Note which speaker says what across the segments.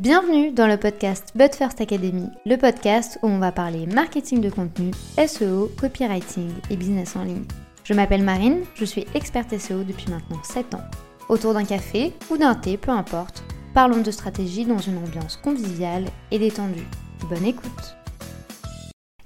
Speaker 1: Bienvenue dans le podcast But First Academy, le podcast où on va parler marketing de contenu, SEO, copywriting et business en ligne. Je m'appelle Marine, je suis experte SEO depuis maintenant 7 ans. Autour d'un café ou d'un thé, peu importe, parlons de stratégie dans une ambiance conviviale et détendue. Bonne écoute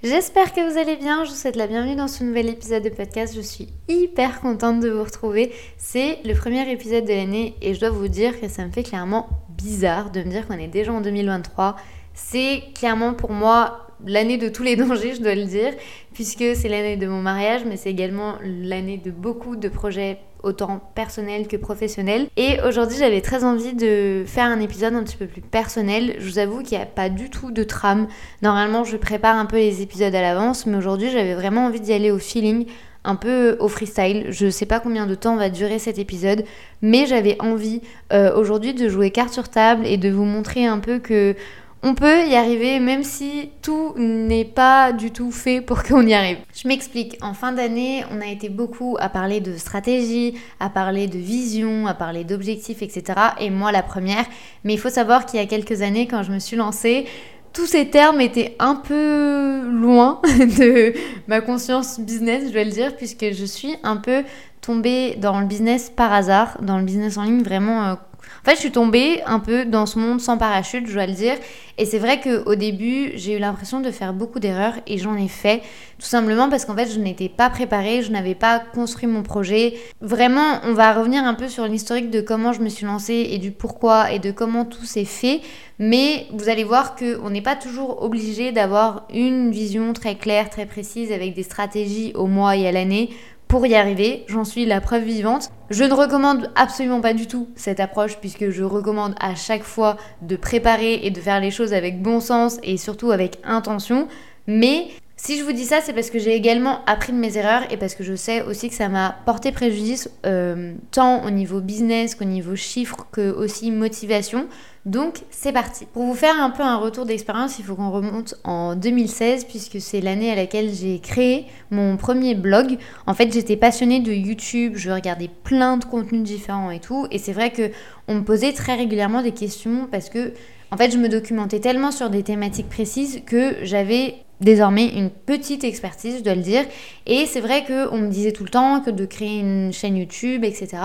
Speaker 1: J'espère que vous allez bien, je vous souhaite la bienvenue dans ce nouvel épisode de podcast, je suis hyper contente de vous retrouver. C'est le premier épisode de l'année et je dois vous dire que ça me fait clairement bizarre de me dire qu'on est déjà en 2023. C'est clairement pour moi l'année de tous les dangers, je dois le dire, puisque c'est l'année de mon mariage, mais c'est également l'année de beaucoup de projets autant personnels que professionnels. Et aujourd'hui, j'avais très envie de faire un épisode un petit peu plus personnel. Je vous avoue qu'il n'y a pas du tout de trame. Normalement, je prépare un peu les épisodes à l'avance, mais aujourd'hui, j'avais vraiment envie d'y aller au feeling un peu au freestyle. Je sais pas combien de temps va durer cet épisode, mais j'avais envie euh, aujourd'hui de jouer carte sur table et de vous montrer un peu que on peut y arriver même si tout n'est pas du tout fait pour qu'on y arrive. Je m'explique, en fin d'année, on a été beaucoup à parler de stratégie, à parler de vision, à parler d'objectifs, etc. Et moi la première, mais il faut savoir qu'il y a quelques années, quand je me suis lancée, tous ces termes étaient un peu loin de ma conscience business, je dois le dire, puisque je suis un peu tombée dans le business par hasard, dans le business en ligne vraiment euh, en fait, je suis tombée un peu dans ce monde sans parachute, je dois le dire. Et c'est vrai qu'au début, j'ai eu l'impression de faire beaucoup d'erreurs et j'en ai fait. Tout simplement parce qu'en fait, je n'étais pas préparée, je n'avais pas construit mon projet. Vraiment, on va revenir un peu sur l'historique de comment je me suis lancée et du pourquoi et de comment tout s'est fait. Mais vous allez voir qu'on n'est pas toujours obligé d'avoir une vision très claire, très précise avec des stratégies au mois et à l'année pour y arriver. J'en suis la preuve vivante. Je ne recommande absolument pas du tout cette approche puisque je recommande à chaque fois de préparer et de faire les choses avec bon sens et surtout avec intention. Mais si je vous dis ça, c'est parce que j'ai également appris de mes erreurs et parce que je sais aussi que ça m'a porté préjudice euh, tant au niveau business qu'au niveau chiffres que aussi motivation. Donc c'est parti. Pour vous faire un peu un retour d'expérience, il faut qu'on remonte en 2016 puisque c'est l'année à laquelle j'ai créé mon premier blog. En fait, j'étais passionnée de YouTube, je regardais plein de contenus différents et tout et c'est vrai que on me posait très régulièrement des questions parce que en fait, je me documentais tellement sur des thématiques précises que j'avais désormais une petite expertise, je dois le dire. Et c'est vrai qu'on me disait tout le temps que de créer une chaîne YouTube, etc.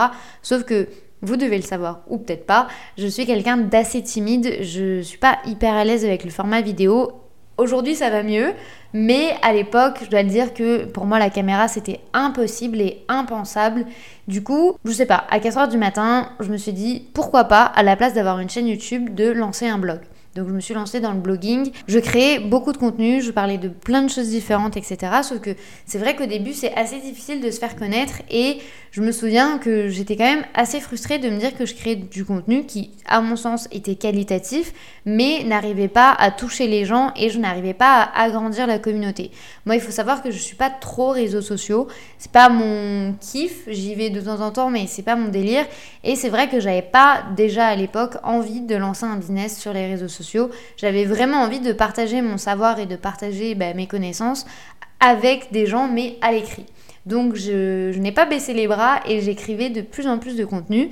Speaker 1: Sauf que vous devez le savoir ou peut-être pas, je suis quelqu'un d'assez timide, je suis pas hyper à l'aise avec le format vidéo. Aujourd'hui ça va mieux, mais à l'époque, je dois le dire que pour moi la caméra c'était impossible et impensable. Du coup, je sais pas, à 4h du matin, je me suis dit pourquoi pas, à la place d'avoir une chaîne YouTube, de lancer un blog. Donc je me suis lancée dans le blogging. Je créais beaucoup de contenu, je parlais de plein de choses différentes, etc. Sauf que c'est vrai qu'au début c'est assez difficile de se faire connaître et je me souviens que j'étais quand même assez frustrée de me dire que je créais du contenu qui, à mon sens, était qualitatif, mais n'arrivait pas à toucher les gens et je n'arrivais pas à agrandir la communauté. Moi, il faut savoir que je suis pas trop réseaux sociaux. C'est pas mon kiff. J'y vais de temps en temps, mais c'est pas mon délire. Et c'est vrai que j'avais pas déjà à l'époque envie de lancer un business sur les réseaux sociaux. J'avais vraiment envie de partager mon savoir et de partager bah, mes connaissances avec des gens, mais à l'écrit. Donc je, n'ai pas baissé les bras et j'écrivais de plus en plus de contenu.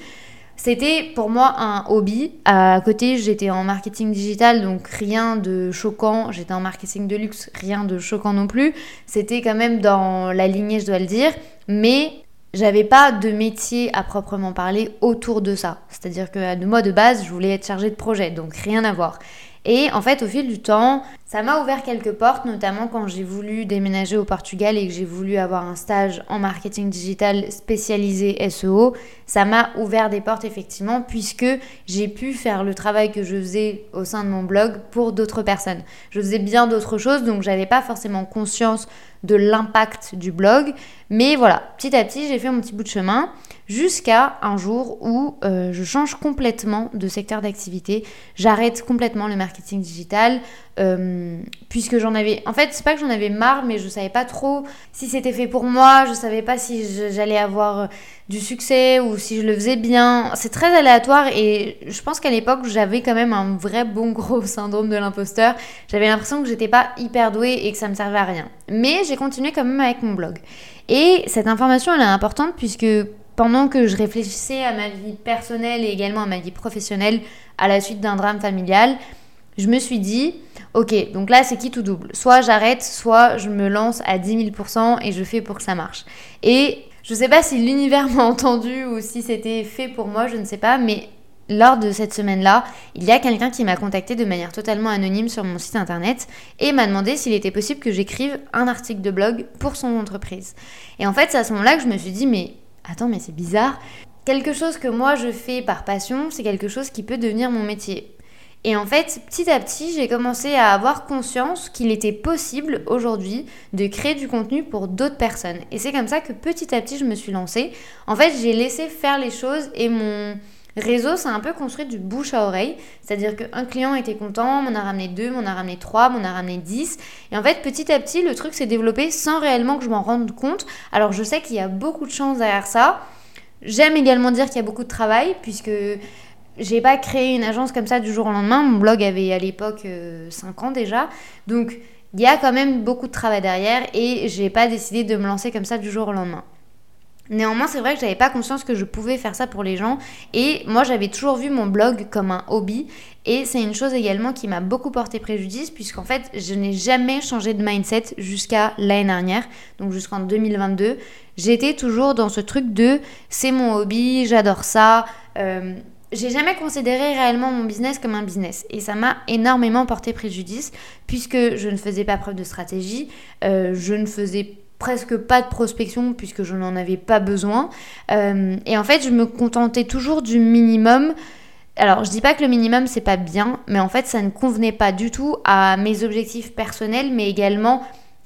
Speaker 1: C'était pour moi un hobby. À côté, j'étais en marketing digital, donc rien de choquant. J'étais en marketing de luxe, rien de choquant non plus. C'était quand même dans la lignée, je dois le dire. Mais j'avais pas de métier à proprement parler autour de ça. C'est-à-dire que moi de base, je voulais être chargée de projet, donc rien à voir. Et en fait, au fil du temps, ça m'a ouvert quelques portes, notamment quand j'ai voulu déménager au Portugal et que j'ai voulu avoir un stage en marketing digital spécialisé SEO. Ça m'a ouvert des portes effectivement puisque j'ai pu faire le travail que je faisais au sein de mon blog pour d'autres personnes. Je faisais bien d'autres choses donc j'avais pas forcément conscience de l'impact du blog. Mais voilà, petit à petit, j'ai fait mon petit bout de chemin jusqu'à un jour où euh, je change complètement de secteur d'activité. J'arrête complètement le marketing digital. Euh, puisque j'en avais. En fait, c'est pas que j'en avais marre, mais je savais pas trop si c'était fait pour moi, je savais pas si j'allais avoir euh, du succès ou si je le faisais bien. C'est très aléatoire et je pense qu'à l'époque, j'avais quand même un vrai bon gros syndrome de l'imposteur. J'avais l'impression que j'étais pas hyper douée et que ça me servait à rien. Mais j'ai continué quand même avec mon blog. Et cette information, elle est importante puisque pendant que je réfléchissais à ma vie personnelle et également à ma vie professionnelle à la suite d'un drame familial, je me suis dit, ok, donc là c'est qui tout double Soit j'arrête, soit je me lance à 10 000% et je fais pour que ça marche. Et je sais pas si l'univers m'a entendu ou si c'était fait pour moi, je ne sais pas, mais lors de cette semaine-là, il y a quelqu'un qui m'a contacté de manière totalement anonyme sur mon site internet et m'a demandé s'il était possible que j'écrive un article de blog pour son entreprise. Et en fait, c'est à ce moment-là que je me suis dit, mais attends, mais c'est bizarre. Quelque chose que moi je fais par passion, c'est quelque chose qui peut devenir mon métier. Et en fait, petit à petit, j'ai commencé à avoir conscience qu'il était possible aujourd'hui de créer du contenu pour d'autres personnes. Et c'est comme ça que petit à petit, je me suis lancée. En fait, j'ai laissé faire les choses et mon réseau s'est un peu construit du bouche à oreille. C'est-à-dire qu'un client était content, m'en a ramené deux, m'en a ramené trois, m'en a ramené dix. Et en fait, petit à petit, le truc s'est développé sans réellement que je m'en rende compte. Alors, je sais qu'il y a beaucoup de chance derrière ça. J'aime également dire qu'il y a beaucoup de travail, puisque j'ai pas créé une agence comme ça du jour au lendemain. Mon blog avait à l'époque 5 euh, ans déjà. Donc il y a quand même beaucoup de travail derrière et j'ai pas décidé de me lancer comme ça du jour au lendemain. Néanmoins, c'est vrai que j'avais pas conscience que je pouvais faire ça pour les gens et moi j'avais toujours vu mon blog comme un hobby et c'est une chose également qui m'a beaucoup porté préjudice puisqu'en fait je n'ai jamais changé de mindset jusqu'à l'année dernière, donc jusqu'en 2022. J'étais toujours dans ce truc de c'est mon hobby, j'adore ça. Euh, j'ai jamais considéré réellement mon business comme un business et ça m'a énormément porté préjudice puisque je ne faisais pas preuve de stratégie, euh, je ne faisais presque pas de prospection puisque je n'en avais pas besoin euh, et en fait je me contentais toujours du minimum. Alors je dis pas que le minimum c'est pas bien, mais en fait ça ne convenait pas du tout à mes objectifs personnels mais également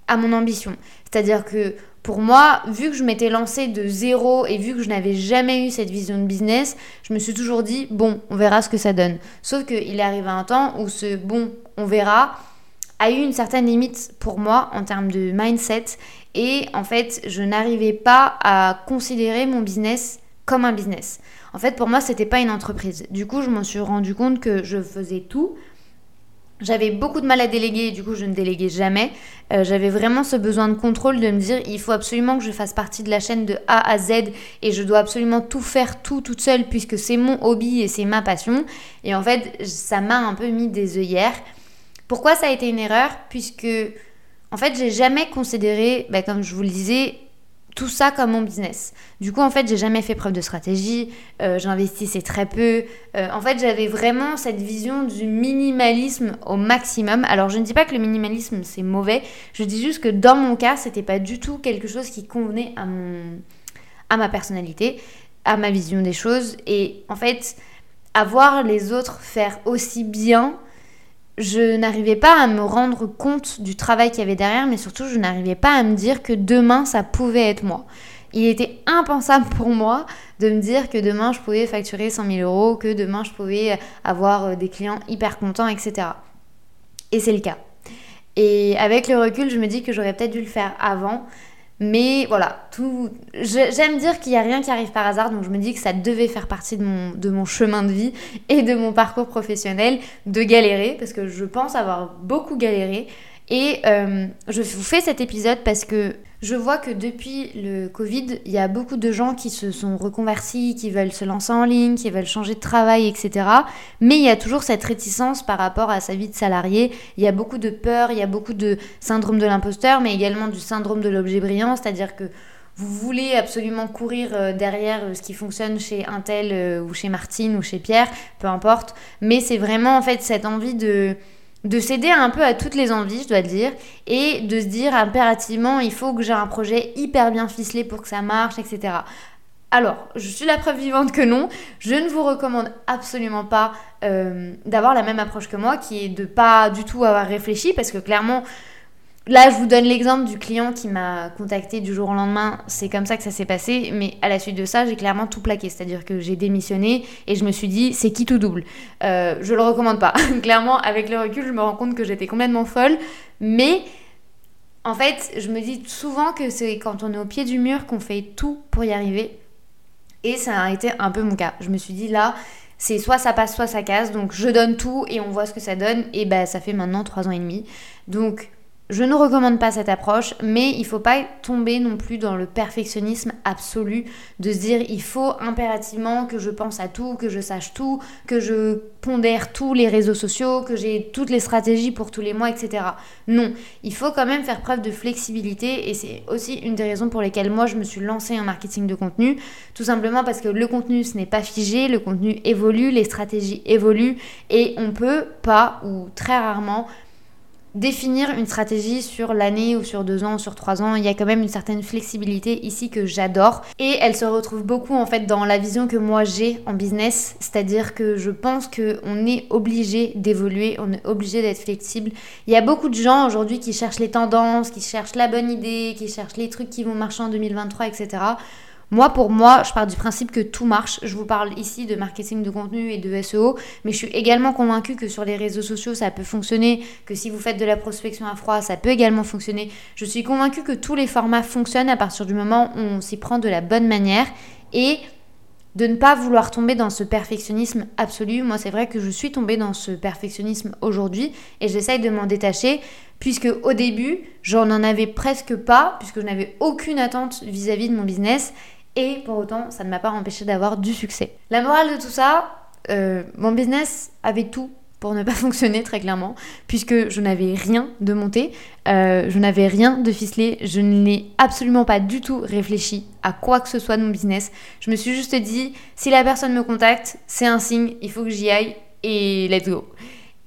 Speaker 1: à mon ambition. C'est-à-dire que pour moi, vu que je m'étais lancée de zéro et vu que je n'avais jamais eu cette vision de business, je me suis toujours dit, bon, on verra ce que ça donne. Sauf qu'il est arrivé un temps où ce bon, on verra a eu une certaine limite pour moi en termes de mindset et en fait, je n'arrivais pas à considérer mon business comme un business. En fait, pour moi, c'était pas une entreprise. Du coup, je m'en suis rendu compte que je faisais tout j'avais beaucoup de mal à déléguer, du coup je ne déléguais jamais. Euh, j'avais vraiment ce besoin de contrôle de me dire il faut absolument que je fasse partie de la chaîne de A à Z et je dois absolument tout faire tout toute seule puisque c'est mon hobby et c'est ma passion. Et en fait ça m'a un peu mis des œillères. Pourquoi ça a été une erreur Puisque en fait j'ai jamais considéré, bah, comme je vous le disais, tout ça comme mon business. Du coup, en fait, j'ai jamais fait preuve de stratégie, euh, j'investissais très peu. Euh, en fait, j'avais vraiment cette vision du minimalisme au maximum. Alors, je ne dis pas que le minimalisme c'est mauvais, je dis juste que dans mon cas, c'était pas du tout quelque chose qui convenait à mon à ma personnalité, à ma vision des choses et en fait, avoir les autres faire aussi bien je n'arrivais pas à me rendre compte du travail qu'il y avait derrière, mais surtout je n'arrivais pas à me dire que demain ça pouvait être moi. Il était impensable pour moi de me dire que demain je pouvais facturer 100 000 euros, que demain je pouvais avoir euh, des clients hyper contents, etc. Et c'est le cas. Et avec le recul, je me dis que j'aurais peut-être dû le faire avant, mais voilà, tout. J'aime dire qu'il n'y a rien qui arrive par hasard, donc je me dis que ça devait faire partie de mon, chemin de vie et de mon parcours professionnel de galérer, parce que je pense avoir beaucoup galéré. Et euh, je vous fais cet épisode parce que je vois que depuis le Covid, il y a beaucoup de gens qui se sont reconvertis, qui veulent se lancer en ligne, qui veulent changer de travail, etc. Mais il y a toujours cette réticence par rapport à sa vie de salarié. Il y a beaucoup de peur, il y a beaucoup de syndrome de l'imposteur, mais également du syndrome de l'objet brillant, c'est-à-dire que vous voulez absolument courir euh, derrière euh, ce qui fonctionne chez Intel ou chez Martine ou chez Pierre, peu importe. Mais c'est vraiment en fait cette envie de de céder un peu à toutes les envies, je dois le dire, et de se dire impérativement, il faut que j'ai un projet hyper bien ficelé pour que ça marche, etc. Alors, je suis la preuve vivante que non. Je ne vous recommande absolument pas euh, d'avoir la même approche que moi, qui est de pas du tout avoir réfléchi, parce que clairement, Là, je vous donne l'exemple du client qui m'a contacté du jour au lendemain. C'est comme ça que ça s'est passé. Mais à la suite de ça, j'ai clairement tout plaqué. C'est-à-dire que j'ai démissionné et je me suis dit, c'est qui tout double? Euh, Je le recommande pas. clairement, avec le recul, je me rends compte que j'étais complètement folle. Mais en fait, je me dis souvent que c'est quand on est au pied du mur qu'on fait tout pour y arriver. Et ça a été un peu mon cas. Je me suis dit là, c'est soit ça passe, soit ça casse. Donc je donne tout et on voit ce que ça donne. Et bah ça fait maintenant trois ans et demi. Donc je ne recommande pas cette approche, mais il faut pas tomber non plus dans le perfectionnisme absolu de se dire il faut impérativement que je pense à tout, que je sache tout, que je pondère tous les réseaux sociaux, que j'ai toutes les stratégies pour tous les mois, etc. Non, il faut quand même faire preuve de flexibilité et c'est aussi une des raisons pour lesquelles moi je me suis lancée en marketing de contenu, tout simplement parce que le contenu ce n'est pas figé, le contenu évolue, les stratégies évoluent et on peut pas ou très rarement définir une stratégie sur l'année ou sur deux ans ou sur trois ans. Il y a quand même une certaine flexibilité ici que j'adore. Et elle se retrouve beaucoup en fait dans la vision que moi j'ai en business. C'est-à-dire que je pense qu'on est obligé d'évoluer, on est obligé d'être flexible. Il y a beaucoup de gens aujourd'hui qui cherchent les tendances, qui cherchent la bonne idée, qui cherchent les trucs qui vont marcher en 2023, etc. Moi, pour moi, je pars du principe que tout marche. Je vous parle ici de marketing de contenu et de SEO, mais je suis également convaincue que sur les réseaux sociaux, ça peut fonctionner, que si vous faites de la prospection à froid, ça peut également fonctionner. Je suis convaincue que tous les formats fonctionnent à partir du moment où on s'y prend de la bonne manière et de ne pas vouloir tomber dans ce perfectionnisme absolu. Moi, c'est vrai que je suis tombée dans ce perfectionnisme aujourd'hui et j'essaye de m'en détacher puisque au début, j'en en avais presque pas, puisque je n'avais aucune attente vis à -vis de mon business et pour autant, ça ne m'a pas empêché d'avoir du succès. La morale de tout ça, euh, mon business avait tout pour ne pas fonctionner très clairement, puisque je n'avais rien de monté, euh, je n'avais rien de ficelé, je n'ai absolument pas du tout réfléchi à quoi que ce soit de mon business. Je me suis juste dit, si la personne me contacte, c'est un signe, il faut que j'y aille et let's go.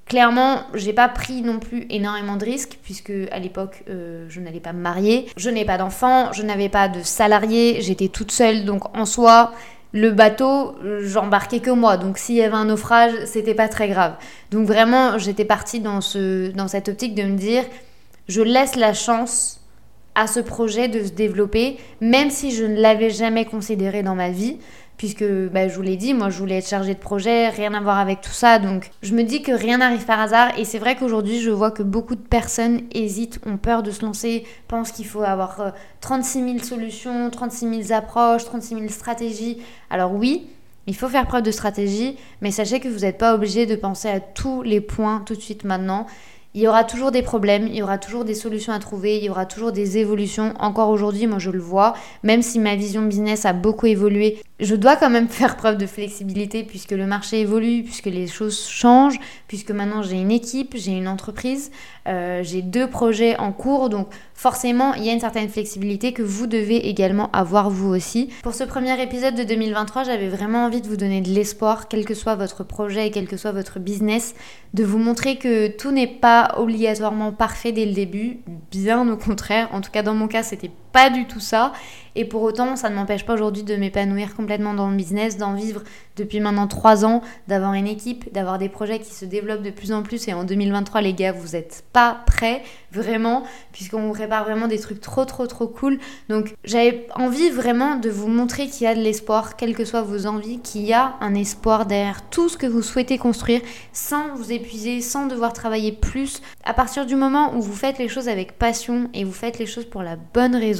Speaker 1: Clairement, j'ai pas pris non plus énormément de risques puisque à l'époque euh, je n'allais pas me marier, je n'ai pas d'enfants, je n'avais pas de salariés, j'étais toute seule. Donc en soi le bateau, j'embarquais que moi, donc s'il y avait un naufrage, c'était pas très grave. Donc vraiment, j'étais partie dans, dans cette optique de me dire, je laisse la chance à ce projet de se développer, même si je ne l'avais jamais considéré dans ma vie puisque bah, je vous l'ai dit, moi je voulais être chargée de projet, rien à voir avec tout ça, donc je me dis que rien n'arrive par hasard, et c'est vrai qu'aujourd'hui je vois que beaucoup de personnes hésitent, ont peur de se lancer, pensent qu'il faut avoir 36 euh, 000 solutions, 36 000 approches, 36 000 stratégies. Alors oui, il faut faire preuve de stratégie, mais sachez que vous n'êtes pas obligé de penser à tous les points tout de suite maintenant. Il y aura toujours des problèmes, il y aura toujours des solutions à trouver, il y aura toujours des évolutions. Encore aujourd'hui, moi je le vois, même si ma vision business a beaucoup évolué, je dois quand même faire preuve de flexibilité puisque le marché évolue, puisque les choses changent, puisque maintenant j'ai une équipe, j'ai une entreprise, euh, j'ai deux projets en cours, donc forcément il y a une certaine flexibilité que vous devez également avoir vous aussi. Pour ce premier épisode de 2023, j'avais vraiment envie de vous donner de l'espoir, quel que soit votre projet et quel que soit votre business, de vous montrer que tout n'est pas obligatoirement parfait dès le début, bien au contraire, en tout cas dans mon cas c'était pas du tout ça. Et pour autant, ça ne m'empêche pas aujourd'hui de m'épanouir complètement dans le business, d'en vivre depuis maintenant trois ans, d'avoir une équipe, d'avoir des projets qui se développent de plus en plus. Et en 2023, les gars, vous n'êtes pas prêts, vraiment, puisqu'on vous prépare vraiment des trucs trop, trop, trop cool. Donc, j'avais envie vraiment de vous montrer qu'il y a de l'espoir, quelles que soient vos envies, qu'il y a un espoir derrière tout ce que vous souhaitez construire, sans vous épuiser, sans devoir travailler plus. À partir du moment où vous faites les choses avec passion et vous faites les choses pour la bonne raison,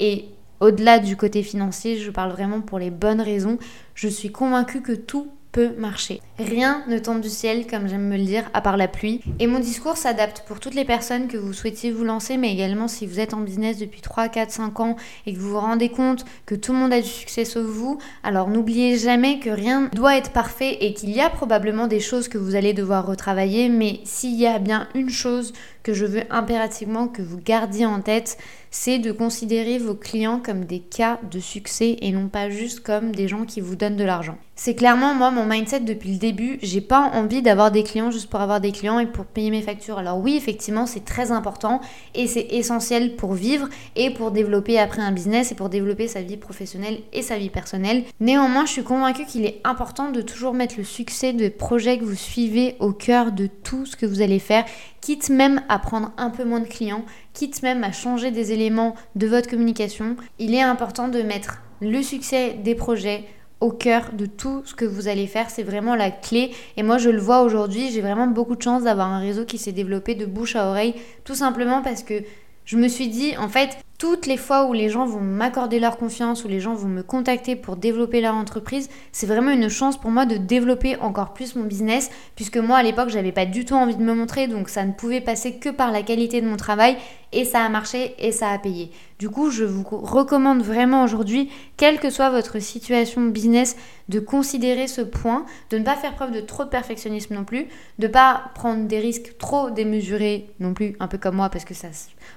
Speaker 1: et au-delà du côté financier, je parle vraiment pour les bonnes raisons. Je suis convaincue que tout peut marcher. Rien ne tombe du ciel, comme j'aime me le dire, à part la pluie. Et mon discours s'adapte pour toutes les personnes que vous souhaitiez vous lancer, mais également si vous êtes en business depuis 3, 4, 5 ans et que vous vous rendez compte que tout le monde a du succès sauf vous, alors n'oubliez jamais que rien doit être parfait et qu'il y a probablement des choses que vous allez devoir retravailler, mais s'il y a bien une chose que je veux impérativement que vous gardiez en tête, c'est de considérer vos clients comme des cas de succès et non pas juste comme des gens qui vous donnent de l'argent. C'est clairement moi mon mindset depuis le début, j'ai pas envie d'avoir des clients juste pour avoir des clients et pour payer mes factures. Alors oui, effectivement, c'est très important et c'est essentiel pour vivre et pour développer après un business et pour développer sa vie professionnelle et sa vie personnelle. Néanmoins, je suis convaincue qu'il est important de toujours mettre le succès de projets que vous suivez au cœur de tout ce que vous allez faire, quitte même à prendre un peu moins de clients, quitte même à changer des éléments de votre communication, il est important de mettre le succès des projets au cœur de tout ce que vous allez faire. C'est vraiment la clé. Et moi, je le vois aujourd'hui, j'ai vraiment beaucoup de chance d'avoir un réseau qui s'est développé de bouche à oreille, tout simplement parce que je me suis dit, en fait, toutes les fois où les gens vont m'accorder leur confiance, où les gens vont me contacter pour développer leur entreprise, c'est vraiment une chance pour moi de développer encore plus mon business, puisque moi à l'époque j'avais pas du tout envie de me montrer, donc ça ne pouvait passer que par la qualité de mon travail, et ça a marché et ça a payé. Du coup, je vous recommande vraiment aujourd'hui, quelle que soit votre situation business, de considérer ce point, de ne pas faire preuve de trop de perfectionnisme non plus, de pas prendre des risques trop démesurés non plus, un peu comme moi, parce que ça,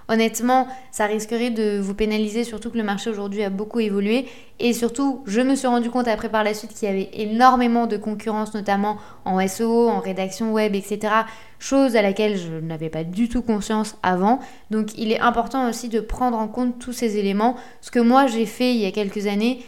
Speaker 1: honnêtement, ça risquerait de vous pénaliser, surtout que le marché aujourd'hui a beaucoup évolué. Et surtout, je me suis rendu compte après par la suite qu'il y avait énormément de concurrence, notamment en SEO, en rédaction web, etc. Chose à laquelle je n'avais pas du tout conscience avant. Donc il est important aussi de prendre en compte tous ces éléments. Ce que moi j'ai fait il y a quelques années,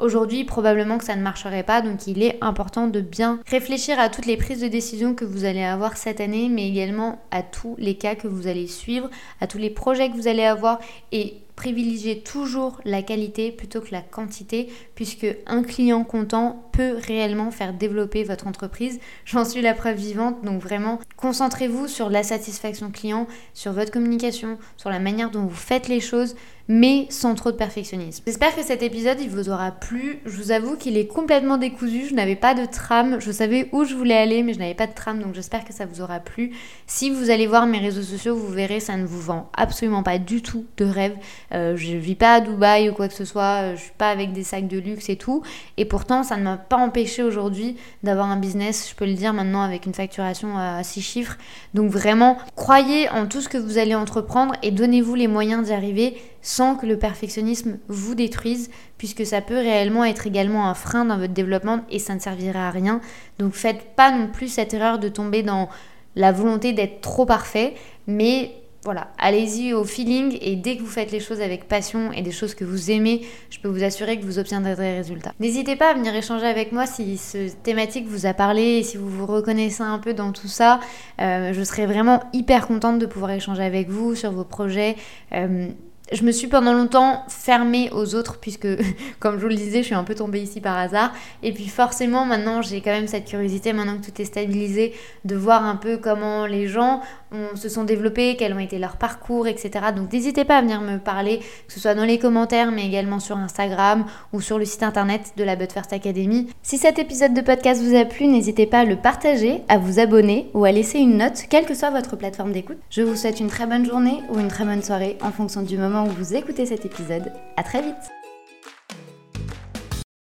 Speaker 1: Aujourd'hui, probablement que ça ne marcherait pas, donc il est important de bien réfléchir à toutes les prises de décision que vous allez avoir cette année, mais également à tous les cas que vous allez suivre, à tous les projets que vous allez avoir et privilégier toujours la qualité plutôt que la quantité, puisque un client content peut réellement faire développer votre entreprise. J'en suis la preuve vivante, donc vraiment concentrez-vous sur la satisfaction client, sur votre communication, sur la manière dont vous faites les choses, mais sans trop de perfectionnisme. J'espère que cet épisode il vous aura plu. Je vous avoue qu'il est complètement décousu, je n'avais pas de trame, je savais où je voulais aller, mais je n'avais pas de trame, donc j'espère que ça vous aura plu. Si vous allez voir mes réseaux sociaux, vous verrez, ça ne vous vend absolument pas du tout de rêve. Euh, je vis pas à Dubaï ou quoi que ce soit, euh, je suis pas avec des sacs de luxe et tout. Et pourtant, ça ne m'a pas empêché aujourd'hui d'avoir un business, je peux le dire maintenant, avec une facturation à 6 chiffres. Donc vraiment, croyez en tout ce que vous allez entreprendre et donnez-vous les moyens d'y arriver sans que le perfectionnisme vous détruise, puisque ça peut réellement être également un frein dans votre développement et ça ne servira à rien. Donc faites pas non plus cette erreur de tomber dans la volonté d'être trop parfait, mais voilà, allez-y au feeling et dès que vous faites les choses avec passion et des choses que vous aimez, je peux vous assurer que vous obtiendrez des résultats. N'hésitez pas à venir échanger avec moi si ce thématique vous a parlé et si vous vous reconnaissez un peu dans tout ça. Euh, je serais vraiment hyper contente de pouvoir échanger avec vous sur vos projets. Euh, je me suis pendant longtemps fermée aux autres puisque, comme je vous le disais, je suis un peu tombée ici par hasard. Et puis forcément, maintenant, j'ai quand même cette curiosité, maintenant que tout est stabilisé, de voir un peu comment les gens se sont développés, quels ont été leurs parcours, etc. Donc n'hésitez pas à venir me parler, que ce soit dans les commentaires, mais également sur Instagram ou sur le site internet de la But First Academy. Si cet épisode de podcast vous a plu, n'hésitez pas à le partager, à vous abonner ou à laisser une note, quelle que soit votre plateforme d'écoute. Je vous souhaite une très bonne journée ou une très bonne soirée en fonction du moment où vous écoutez cet épisode. À très vite